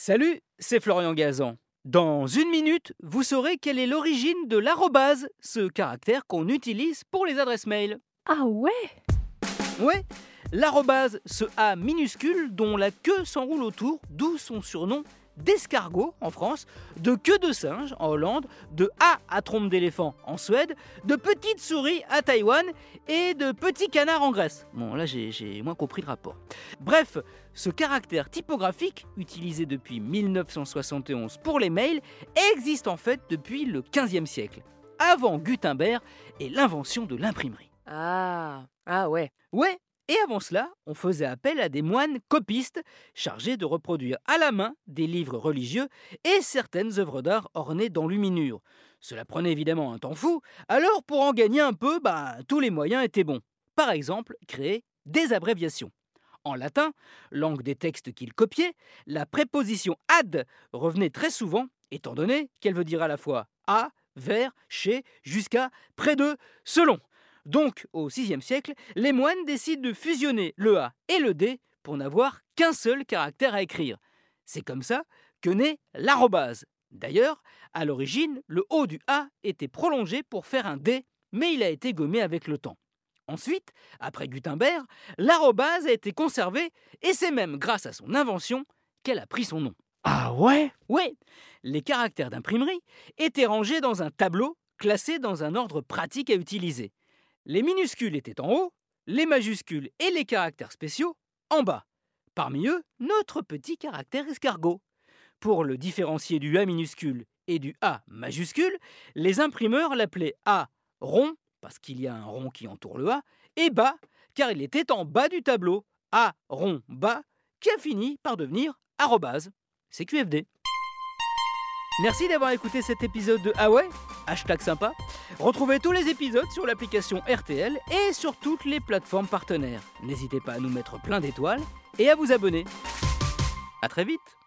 Salut, c'est Florian Gazan. Dans une minute, vous saurez quelle est l'origine de l'arrobase, ce caractère qu'on utilise pour les adresses mail. Ah ouais? Ouais, l'arrobase, ce A minuscule dont la queue s'enroule autour, d'où son surnom d'escargot en France, de queue de singe en Hollande, de A à trompe d'éléphant en Suède, de petites souris à Taïwan et de petits canards en Grèce. Bon, là j'ai moins compris le rapport. Bref, ce caractère typographique, utilisé depuis 1971 pour les mails, existe en fait depuis le 15e siècle, avant Gutenberg et l'invention de l'imprimerie. Ah, ah ouais. Ouais, et avant cela, on faisait appel à des moines copistes chargés de reproduire à la main des livres religieux et certaines œuvres d'art ornées d'enluminures. Cela prenait évidemment un temps fou, alors pour en gagner un peu, bah, tous les moyens étaient bons. Par exemple, créer des abréviations. En latin, langue des textes qu'ils copiaient, la préposition ad revenait très souvent, étant donné qu'elle veut dire à la fois à, vers, chez, jusqu'à, près de, selon. Donc, au VIe siècle, les moines décident de fusionner le A et le D pour n'avoir qu'un seul caractère à écrire. C'est comme ça que naît l'arrobase. D'ailleurs, à l'origine, le haut du A était prolongé pour faire un D, mais il a été gommé avec le temps. Ensuite, après Gutenberg, l'arrobase a été conservée et c'est même grâce à son invention qu'elle a pris son nom. Ah ouais? Oui, les caractères d'imprimerie étaient rangés dans un tableau classé dans un ordre pratique à utiliser. Les minuscules étaient en haut, les majuscules et les caractères spéciaux en bas. Parmi eux, notre petit caractère escargot. Pour le différencier du A minuscule et du A majuscule, les imprimeurs l'appelaient A rond, parce qu'il y a un rond qui entoure le A, et bas, car il était en bas du tableau, A rond bas, qui a fini par devenir arrobase. C'est QFD. Merci d'avoir écouté cet épisode de Ah Hashtag sympa. Retrouvez tous les épisodes sur l'application RTL et sur toutes les plateformes partenaires. N'hésitez pas à nous mettre plein d'étoiles et à vous abonner. A très vite